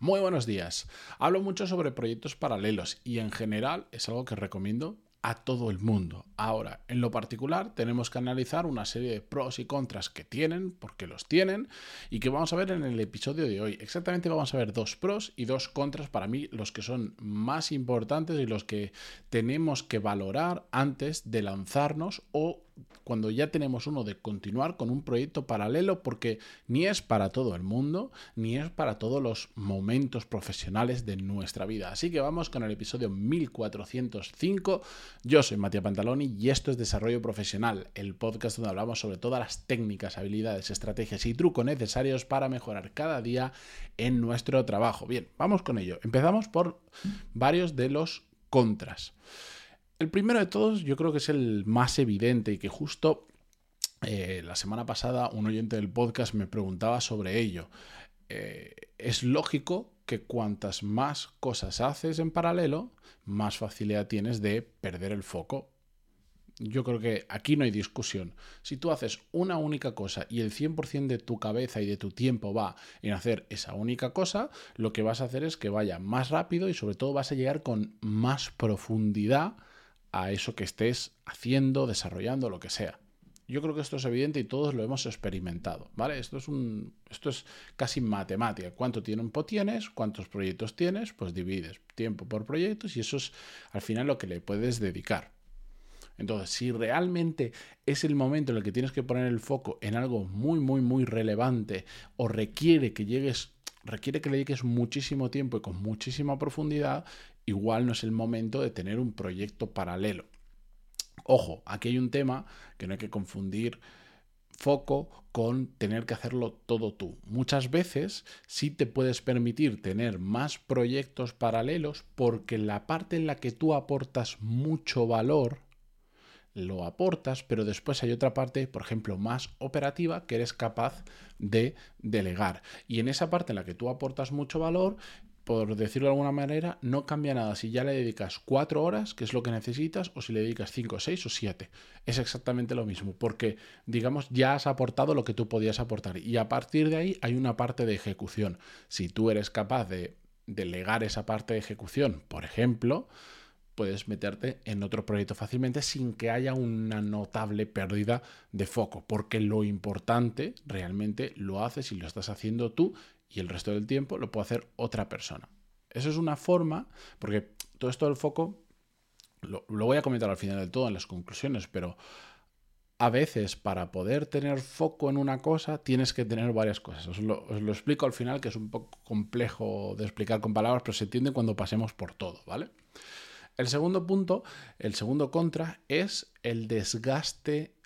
Muy buenos días. Hablo mucho sobre proyectos paralelos y en general es algo que recomiendo a todo el mundo. Ahora, en lo particular, tenemos que analizar una serie de pros y contras que tienen, porque los tienen, y que vamos a ver en el episodio de hoy. Exactamente vamos a ver dos pros y dos contras para mí, los que son más importantes y los que tenemos que valorar antes de lanzarnos o cuando ya tenemos uno de continuar con un proyecto paralelo porque ni es para todo el mundo, ni es para todos los momentos profesionales de nuestra vida. Así que vamos con el episodio 1405. Yo soy Matías Pantaloni y esto es Desarrollo Profesional, el podcast donde hablamos sobre todas las técnicas, habilidades, estrategias y trucos necesarios para mejorar cada día en nuestro trabajo. Bien, vamos con ello. Empezamos por varios de los contras. El primero de todos yo creo que es el más evidente y que justo eh, la semana pasada un oyente del podcast me preguntaba sobre ello. Eh, es lógico que cuantas más cosas haces en paralelo, más facilidad tienes de perder el foco. Yo creo que aquí no hay discusión. Si tú haces una única cosa y el 100% de tu cabeza y de tu tiempo va en hacer esa única cosa, lo que vas a hacer es que vaya más rápido y sobre todo vas a llegar con más profundidad a eso que estés haciendo, desarrollando, lo que sea. Yo creo que esto es evidente y todos lo hemos experimentado, ¿vale? Esto es un esto es casi matemática. ¿Cuánto tiempo tienes? ¿Cuántos proyectos tienes? Pues divides tiempo por proyectos y eso es al final lo que le puedes dedicar. Entonces, si realmente es el momento en el que tienes que poner el foco en algo muy, muy, muy relevante o requiere que llegues, requiere que le dediques muchísimo tiempo y con muchísima profundidad, igual no es el momento de tener un proyecto paralelo. Ojo, aquí hay un tema que no hay que confundir foco con tener que hacerlo todo tú. Muchas veces sí te puedes permitir tener más proyectos paralelos porque la parte en la que tú aportas mucho valor, lo aportas, pero después hay otra parte, por ejemplo, más operativa que eres capaz de delegar. Y en esa parte en la que tú aportas mucho valor, por decirlo de alguna manera, no cambia nada si ya le dedicas cuatro horas, que es lo que necesitas, o si le dedicas cinco, seis o siete. Es exactamente lo mismo, porque, digamos, ya has aportado lo que tú podías aportar. Y a partir de ahí hay una parte de ejecución. Si tú eres capaz de delegar esa parte de ejecución, por ejemplo, puedes meterte en otro proyecto fácilmente sin que haya una notable pérdida de foco, porque lo importante realmente lo haces y lo estás haciendo tú y el resto del tiempo lo puede hacer otra persona. Eso es una forma, porque todo esto del foco lo, voy a comentar al final de todo en las conclusiones, pero a veces para poder tener foco en una cosa tienes que tener varias cosas. Os lo, os lo, explico al final, que es un poco complejo de explicar con palabras, pero se entiende cuando pasemos por todo, ¿vale? El segundo punto, el segundo contra, es el desgaste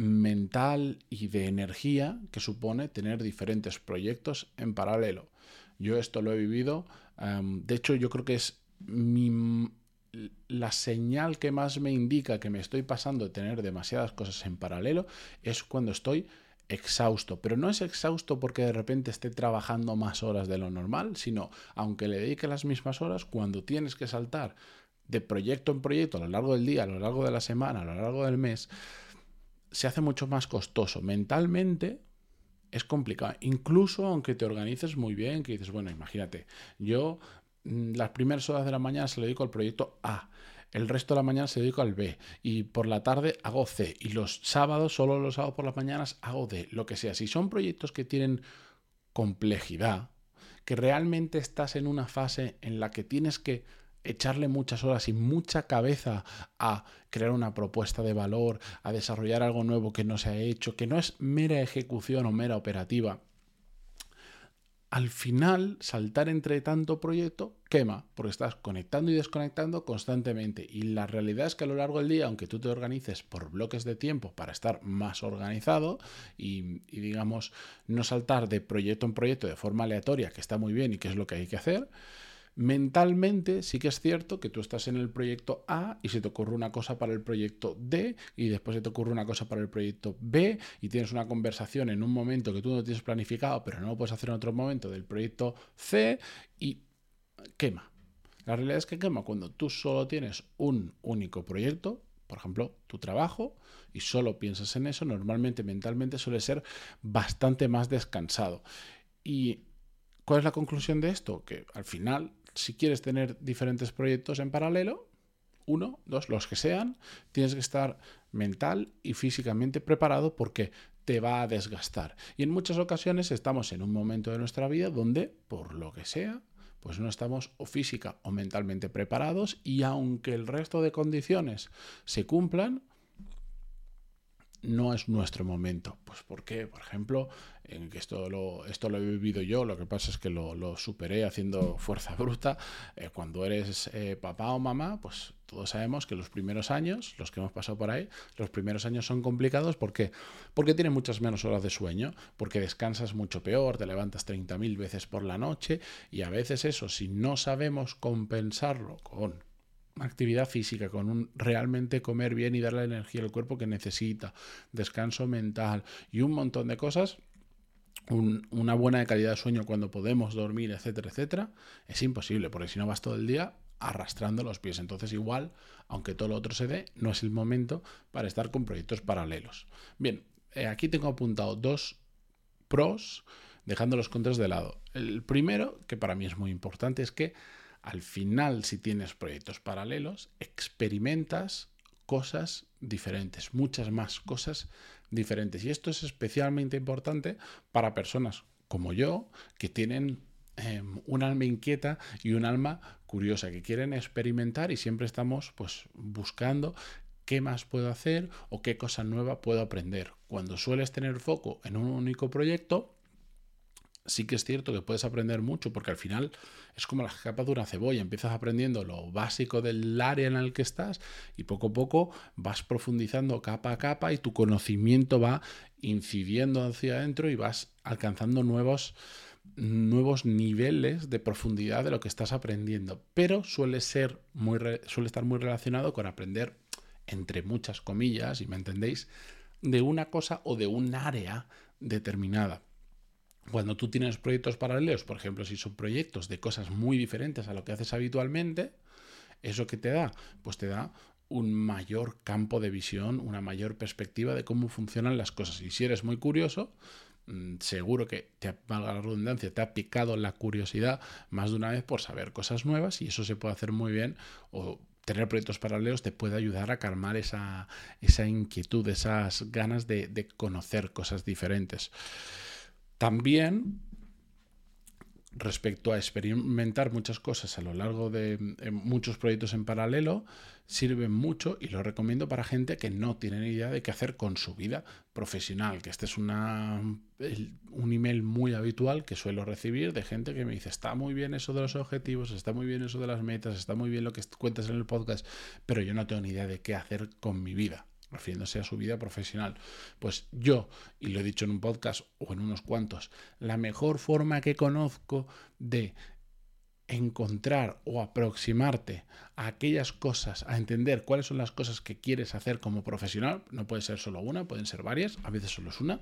mental y de energía que supone tener diferentes proyectos en paralelo. Yo esto lo he vivido, de hecho yo creo que es la señal que más me indica que me estoy pasando de tener demasiadas cosas en paralelo es cuando estoy exhausto, pero no es exhausto porque de repente esté trabajando más horas de lo normal, sino aunque le dedique las mismas horas, cuando tienes que saltar de proyecto en proyecto a lo largo del día, a lo largo de la semana, a lo largo del mes, se hace mucho más costoso. Mentalmente es complicado. Incluso aunque te organices muy bien, que dices, bueno, imagínate, yo mm, las primeras horas de la mañana se lo dedico al proyecto A. El resto de la mañana se dedico al B. Y por la tarde hago C. Y los sábados, solo los sábados por las mañanas, hago D. Lo que sea. Si son proyectos que tienen complejidad, que realmente estás en una fase en la que tienes que echarle muchas horas y mucha cabeza a crear una propuesta de valor, a desarrollar algo nuevo que no se ha hecho, que no es mera ejecución o mera operativa, al final saltar entre tanto proyecto quema, porque estás conectando y desconectando constantemente. Y la realidad es que a lo largo del día, aunque tú te organices por bloques de tiempo para estar más organizado y, y digamos no saltar de proyecto en proyecto de forma aleatoria, que está muy bien y que es lo que hay que hacer, Mentalmente sí que es cierto que tú estás en el proyecto A y se te ocurre una cosa para el proyecto D y después se te ocurre una cosa para el proyecto B y tienes una conversación en un momento que tú no tienes planificado pero no lo puedes hacer en otro momento del proyecto C y quema. La realidad es que quema cuando tú solo tienes un único proyecto, por ejemplo, tu trabajo, y solo piensas en eso, normalmente mentalmente suele ser bastante más descansado. Y ¿Cuál es la conclusión de esto? Que al final, si quieres tener diferentes proyectos en paralelo, uno, dos, los que sean, tienes que estar mental y físicamente preparado porque te va a desgastar. Y en muchas ocasiones estamos en un momento de nuestra vida donde, por lo que sea, pues no estamos o física o mentalmente preparados y aunque el resto de condiciones se cumplan, no es nuestro momento. Pues porque, por ejemplo, en que esto lo, esto lo he vivido yo, lo que pasa es que lo, superé haciendo fuerza bruta. Eh, cuando eres eh, papá o mamá, pues todos sabemos que los primeros años, los que hemos pasado por ahí, los primeros años son complicados. ¿Por qué? Porque tienes muchas menos horas de sueño, porque descansas mucho peor, te levantas 30.000 veces por la noche y a veces eso, si no sabemos compensarlo con actividad física, con un realmente comer bien y darle la energía al cuerpo que necesita, descanso mental y un montón de cosas, una buena calidad de sueño cuando podemos dormir, etcétera, etcétera, es imposible, porque si no vas todo el día arrastrando los pies. Entonces igual, aunque todo lo otro se dé, no es el momento para estar con proyectos paralelos. Bien, eh, aquí tengo apuntado dos pros, dejando los contras de lado. El primero, que para mí es muy importante, es que al final, si tienes proyectos paralelos, experimentas cosas diferentes, muchas más cosas diferentes. Y esto es especialmente importante para personas como yo, que tienen em, un alma inquieta y un alma curiosa, que quieren experimentar y siempre estamos pues buscando qué más puedo hacer o qué cosa nueva puedo aprender. Cuando sueles tener foco en un único proyecto, sí que es cierto que puedes aprender mucho porque al final es como la capa de una cebolla, empiezas aprendiendo lo básico del área en el que estás y poco a poco vas profundizando capa a capa y tu conocimiento va incidiendo hacia adentro y vas alcanzando nuevos nuevos niveles de profundidad de lo que estás aprendiendo, pero suele ser muy suele estar muy relacionado con aprender entre muchas comillas, y me entendéis, de una cosa o de un área determinada. Cuando tú tienes proyectos paralelos, por ejemplo, si son proyectos de cosas muy diferentes a lo que haces habitualmente, ¿eso que te da? Pues te da un mayor campo de visión, una mayor perspectiva de cómo funcionan las cosas. Y si eres muy curioso, mm, seguro que, te, valga la redundancia, te ha picado la curiosidad más de una vez por saber cosas nuevas y eso se puede hacer muy bien o tener proyectos paralelos te puede ayudar a calmar esa, esa inquietud, esas ganas de, de conocer cosas diferentes. También respecto a experimentar muchas cosas a lo largo de muchos proyectos en paralelo, sirven mucho y lo recomiendo para gente que no tiene ni idea de qué hacer con su vida profesional, que este es una, un email muy habitual que suelo recibir de gente que me dice, está muy bien eso de los objetivos, está muy bien eso de las metas, está muy bien lo que cuentas en el podcast, pero yo no tengo ni idea de qué hacer con mi vida refiriéndose a su vida profesional. Pues yo, y lo he dicho en un podcast o en unos cuantos, la mejor forma que conozco de encontrar o aproximarte a aquellas cosas, a entender cuáles son las cosas que quieres hacer como profesional, no puede ser solo una, pueden ser varias, a veces solo es una,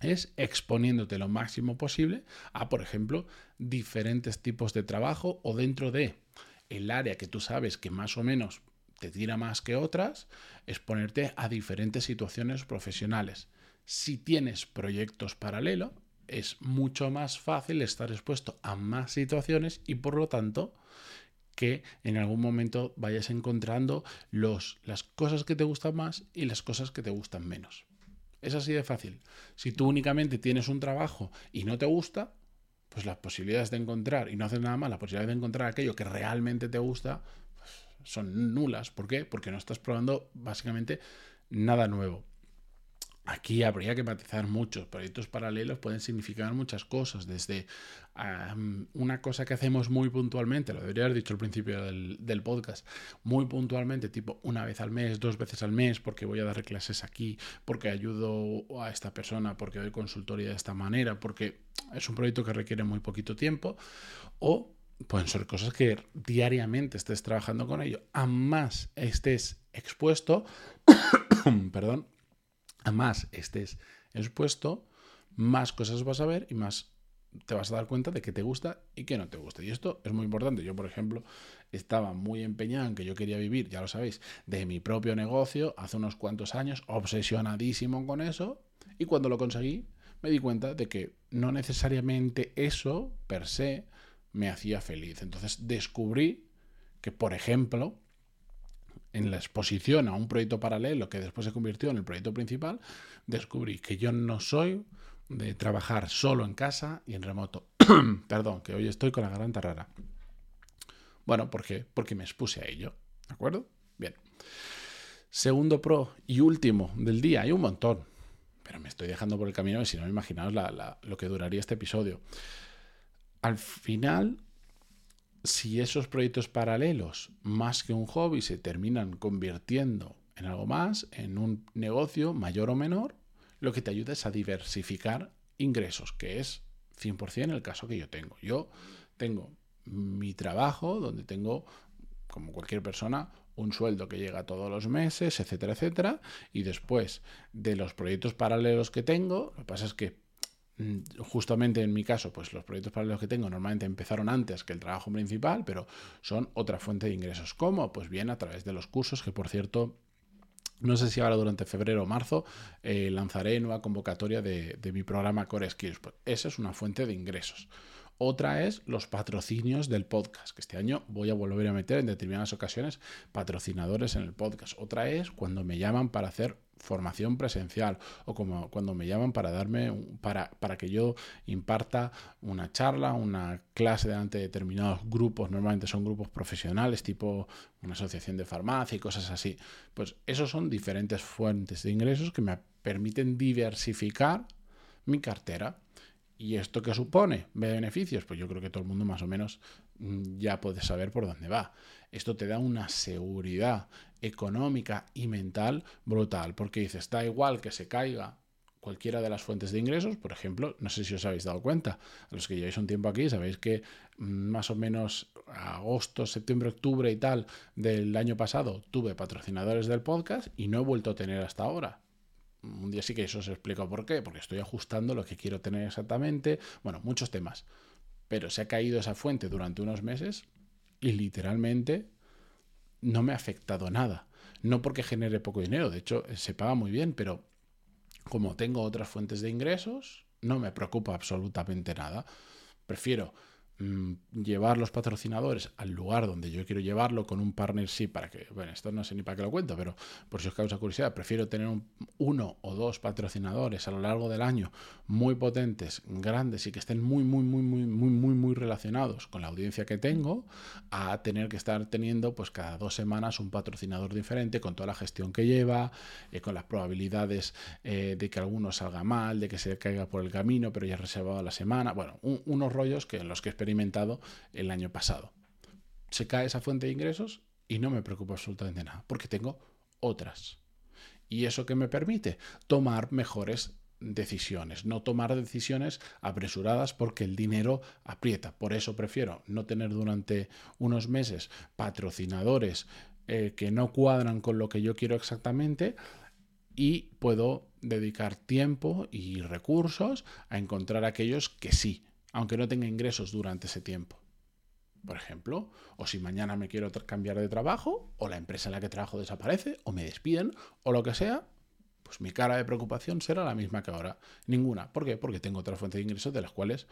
es exponiéndote lo máximo posible a, por ejemplo, diferentes tipos de trabajo o dentro de el área que tú sabes que más o menos te tira más que otras, es ponerte a diferentes situaciones profesionales. Si tienes proyectos paralelos, es mucho más fácil estar expuesto a más situaciones y por lo tanto que en algún momento vayas encontrando los, las cosas que te gustan más y las cosas que te gustan menos. Es así de fácil. Si tú únicamente tienes un trabajo y no te gusta, pues las posibilidades de encontrar, y no haces nada más, las posibilidades de encontrar aquello que realmente te gusta, son nulas. ¿Por qué? Porque no estás probando básicamente nada nuevo. Aquí habría que matizar muchos proyectos paralelos pueden significar muchas cosas, desde una cosa que hacemos muy puntualmente, lo debería haber dicho al principio del, del, podcast, muy puntualmente, tipo una vez al mes, dos veces al mes, porque voy a dar clases aquí, porque ayudo a esta persona, porque doy consultoría de esta manera, porque es un proyecto que requiere muy poquito tiempo, o pueden ser cosas que diariamente estés trabajando con ello. A más estés expuesto, perdón, a más estés expuesto, más cosas vas a ver y más te vas a dar cuenta de que te gusta y que no te gusta. Y esto es muy importante. Yo, por ejemplo, estaba muy empeñado en que yo quería vivir, ya lo sabéis, de mi propio negocio hace unos cuantos años, obsesionadísimo con eso. Y cuando lo conseguí, me di cuenta de que no necesariamente eso per se me hacía feliz. Entonces descubrí que, por ejemplo, en la exposición a un proyecto paralelo que después se convirtió en el proyecto principal, descubrí que yo no soy de trabajar solo en casa y en remoto. Perdón, que hoy estoy con la garganta rara. Bueno, ¿por qué? Porque me expuse a ello. ¿De acuerdo? Bien. Segundo pro y último del día, hay un montón, pero me estoy dejando por el camino si no, imaginaos lo que duraría este episodio. Al final, si esos proyectos paralelos, más que un hobby, se terminan convirtiendo en algo más, en un negocio mayor o menor, lo que te ayuda es a diversificar ingresos, que es 100% el caso que yo tengo. Yo tengo mi trabajo donde tengo, como cualquier persona, un sueldo que llega todos los meses, etcétera, etcétera, y después de los proyectos paralelos que tengo, lo que pasa es que justamente en mi caso, pues los proyectos paralelos que tengo normalmente empezaron antes que el trabajo principal, pero son otra fuente de ingresos. ¿Cómo? Pues bien, a través de los cursos, que por cierto, no sé si ahora durante febrero o marzo eh, lanzaré nueva convocatoria de, de, mi programa Core Skills. Pues esa es una fuente de ingresos. Otra es los patrocinios del podcast, que este año voy a volver a meter en determinadas ocasiones patrocinadores en el podcast. Otra es cuando me llaman para hacer formación presencial o como cuando me llaman para darme para, para que yo imparta una charla, una clase delante de determinados grupos, normalmente son grupos profesionales tipo una asociación de farmacia y cosas así. Pues esos son diferentes fuentes de ingresos que me permiten diversificar mi cartera. ¿Y esto qué supone? ¿Beneficios? Pues yo creo que todo el mundo más o menos mm, ya puede saber por dónde va. Esto te da una seguridad económica y mental brutal, porque dices, da igual que se caiga cualquiera de las fuentes de ingresos, por ejemplo, no sé si os habéis dado cuenta, los que lleváis un tiempo aquí, sabéis que mm, más o menos agosto, septiembre, octubre y tal del año pasado tuve patrocinadores del podcast y no he vuelto a tener hasta ahora un día sí que eso os explico por qué, porque estoy ajustando lo que quiero tener exactamente, bueno, muchos temas. Pero se ha caído esa fuente durante unos meses y literalmente no me ha afectado nada. No porque genere poco dinero, de hecho se paga muy bien, pero como tengo otras fuentes de ingresos, no me preocupa absolutamente nada. Prefiero llevar los patrocinadores al lugar donde yo quiero llevarlo con un partnership para que, bueno, esto no sé ni para qué lo cuento, pero por si os causa curiosidad, prefiero tener uno o dos patrocinadores a lo largo del año muy potentes, grandes y que estén muy, muy, muy, muy, muy, muy, muy relacionados con la audiencia que tengo, a tener que estar teniendo pues cada dos semanas un patrocinador diferente con toda la gestión que lleva, eh, con las probabilidades eh, de que alguno salga mal, de que se caiga por el camino, pero ya reservado la semana, bueno, unos rollos que los que espero experimentado el año pasado. Se cae esa fuente de ingresos y no me preocupa absolutamente nada, porque tengo otras. ¿Y eso que me permite? Tomar mejores decisiones, no tomar decisiones apresuradas porque el dinero aprieta. Por eso prefiero no tener durante unos meses patrocinadores eh, que no cuadran con lo que yo quiero exactamente y puedo dedicar tiempo y recursos a encontrar aquellos que sí, aunque no tenga ingresos durante ese tiempo. Por ejemplo, o si mañana me quiero cambiar de trabajo, o la empresa en la que trabajo desaparece, o me despiden, o lo que sea, pues mi cara de preocupación será la misma que ahora. Ninguna. ¿Por qué? Porque tengo otra fuente de ingresos de las cuales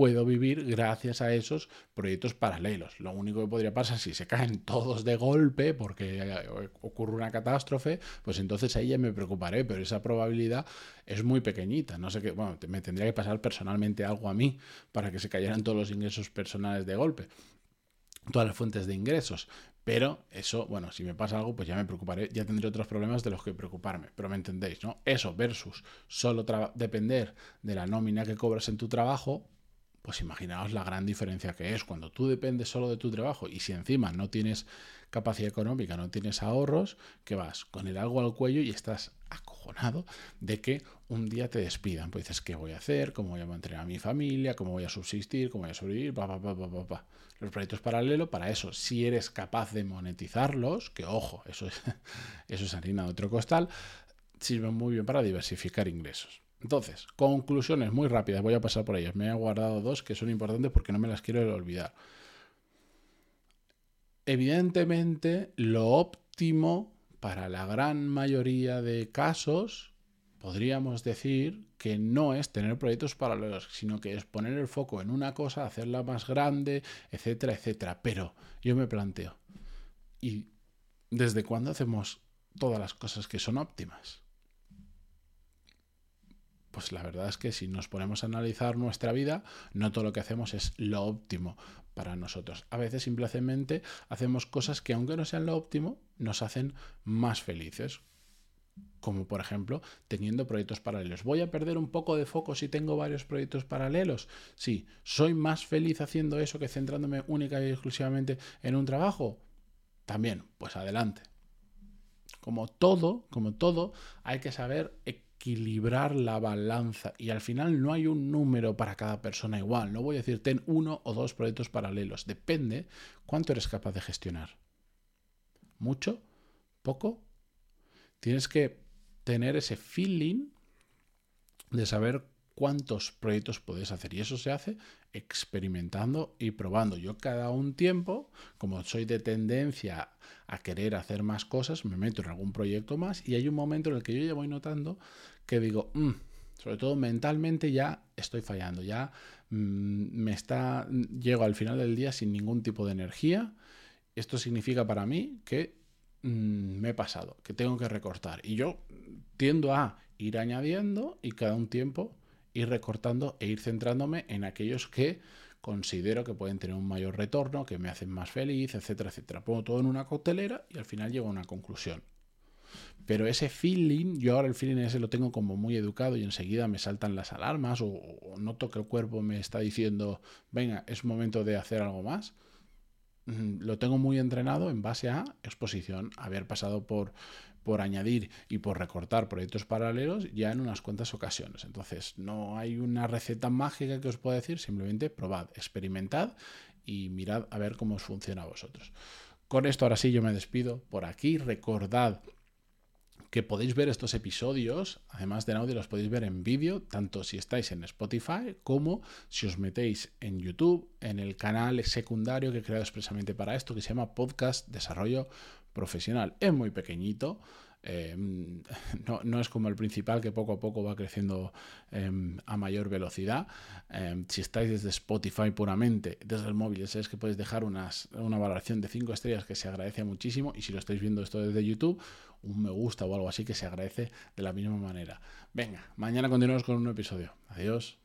puedo vivir gracias a esos proyectos paralelos. Lo único que podría pasar si se caen todos de golpe porque ocurre una catástrofe, pues entonces ahí ya me preocuparé, pero esa probabilidad es muy pequeñita. No sé qué, bueno, me tendría que pasar personalmente algo a mí para que se cayeran todos los ingresos personales de golpe todas las fuentes de ingresos. Pero eso, bueno, si me pasa algo, pues ya me preocuparé, ya tendré otros problemas de los que preocuparme. Pero me entendéis, ¿no? Eso versus solo depender de la nómina que cobras en tu trabajo, pues imaginaos la gran diferencia que es cuando tú dependes solo de tu trabajo y si encima no tienes capacidad económica, no tienes ahorros, que vas con el algo al cuello y estás acojonado de que un día te despidan. Pues dices, ¿qué voy a hacer? ¿Cómo voy a mantener a mi familia? ¿Cómo voy a subsistir? ¿Cómo voy a sobrevivir? Los proyectos paralelos, para eso, si eres capaz de monetizarlos, que ojo, eso es, eso es harina de otro costal, sirven muy bien para diversificar ingresos. Entonces, conclusiones muy rápidas, voy a pasar por ellas. Me he guardado dos que son importantes porque no me las quiero olvidar. Evidentemente, lo óptimo para la gran mayoría de casos podríamos decir que no es tener proyectos paralelos, sino que es poner el foco en una cosa, hacerla más grande, etcétera, etcétera. Pero yo me planteo, ¿y desde cuándo hacemos todas las cosas que son óptimas? Pues la verdad es que si nos ponemos a analizar nuestra vida, no todo lo que hacemos es lo óptimo para nosotros. A veces simplemente hacemos cosas que aunque no sean lo óptimo, nos hacen más felices. Como por ejemplo, teniendo proyectos paralelos. ¿Voy a perder un poco de foco si tengo varios proyectos paralelos? Sí. ¿Soy más feliz haciendo eso que centrándome única y exclusivamente en un trabajo? También, pues adelante. Como todo, como todo, hay que saber equilibrar la balanza y al final no hay un número para cada persona igual. No voy a decir ten uno o dos proyectos paralelos. Depende cuánto eres capaz de gestionar. ¿Mucho? ¿Poco? Tienes que tener ese feeling de saber cuántos proyectos puedes hacer. Y eso se hace experimentando y probando. Yo cada un tiempo, como soy de tendencia a querer hacer más cosas, me meto en algún proyecto más y hay un momento en el que yo ya voy notando que digo, mm", sobre todo mentalmente ya estoy fallando, ya mm, me está, llego al final del día sin ningún tipo de energía. Esto significa para mí que mm, me he pasado, que tengo que recortar. Y yo tiendo a ir añadiendo y cada un tiempo ir recortando e ir centrándome en aquellos que considero que pueden tener un mayor retorno, que me hacen más feliz, etcétera, etcétera. Pongo todo en una coctelera y al final llego a una conclusión. Pero ese feeling, yo ahora el feeling ese lo tengo como muy educado y enseguida me saltan las alarmas o, o noto que el cuerpo me está diciendo, venga, es momento de hacer algo más lo tengo muy entrenado en base a exposición, haber pasado por por añadir y por recortar proyectos paralelos ya en unas cuantas ocasiones. Entonces, no hay una receta mágica que os pueda decir, simplemente probad, experimentad y mirad a ver cómo os funciona a vosotros. Con esto ahora sí yo me despido por aquí. Recordad que podéis ver estos episodios, además de audio, los podéis ver en vídeo, tanto si estáis en Spotify como si os metéis en YouTube, en el canal secundario que he creado expresamente para esto, que se llama Podcast Desarrollo profesional. Es muy pequeñito. Eh, no, es como el principal que poco a poco va creciendo em, a mayor velocidad. Em, si estáis desde Spotify puramente, desde el móvil, sabéis que podéis dejar unas, una valoración de 5 estrellas que se agradece muchísimo. Y si lo estáis viendo esto desde YouTube, un me gusta o algo así que se agradece de la misma manera. Venga, mañana continuamos con un episodio. Adiós.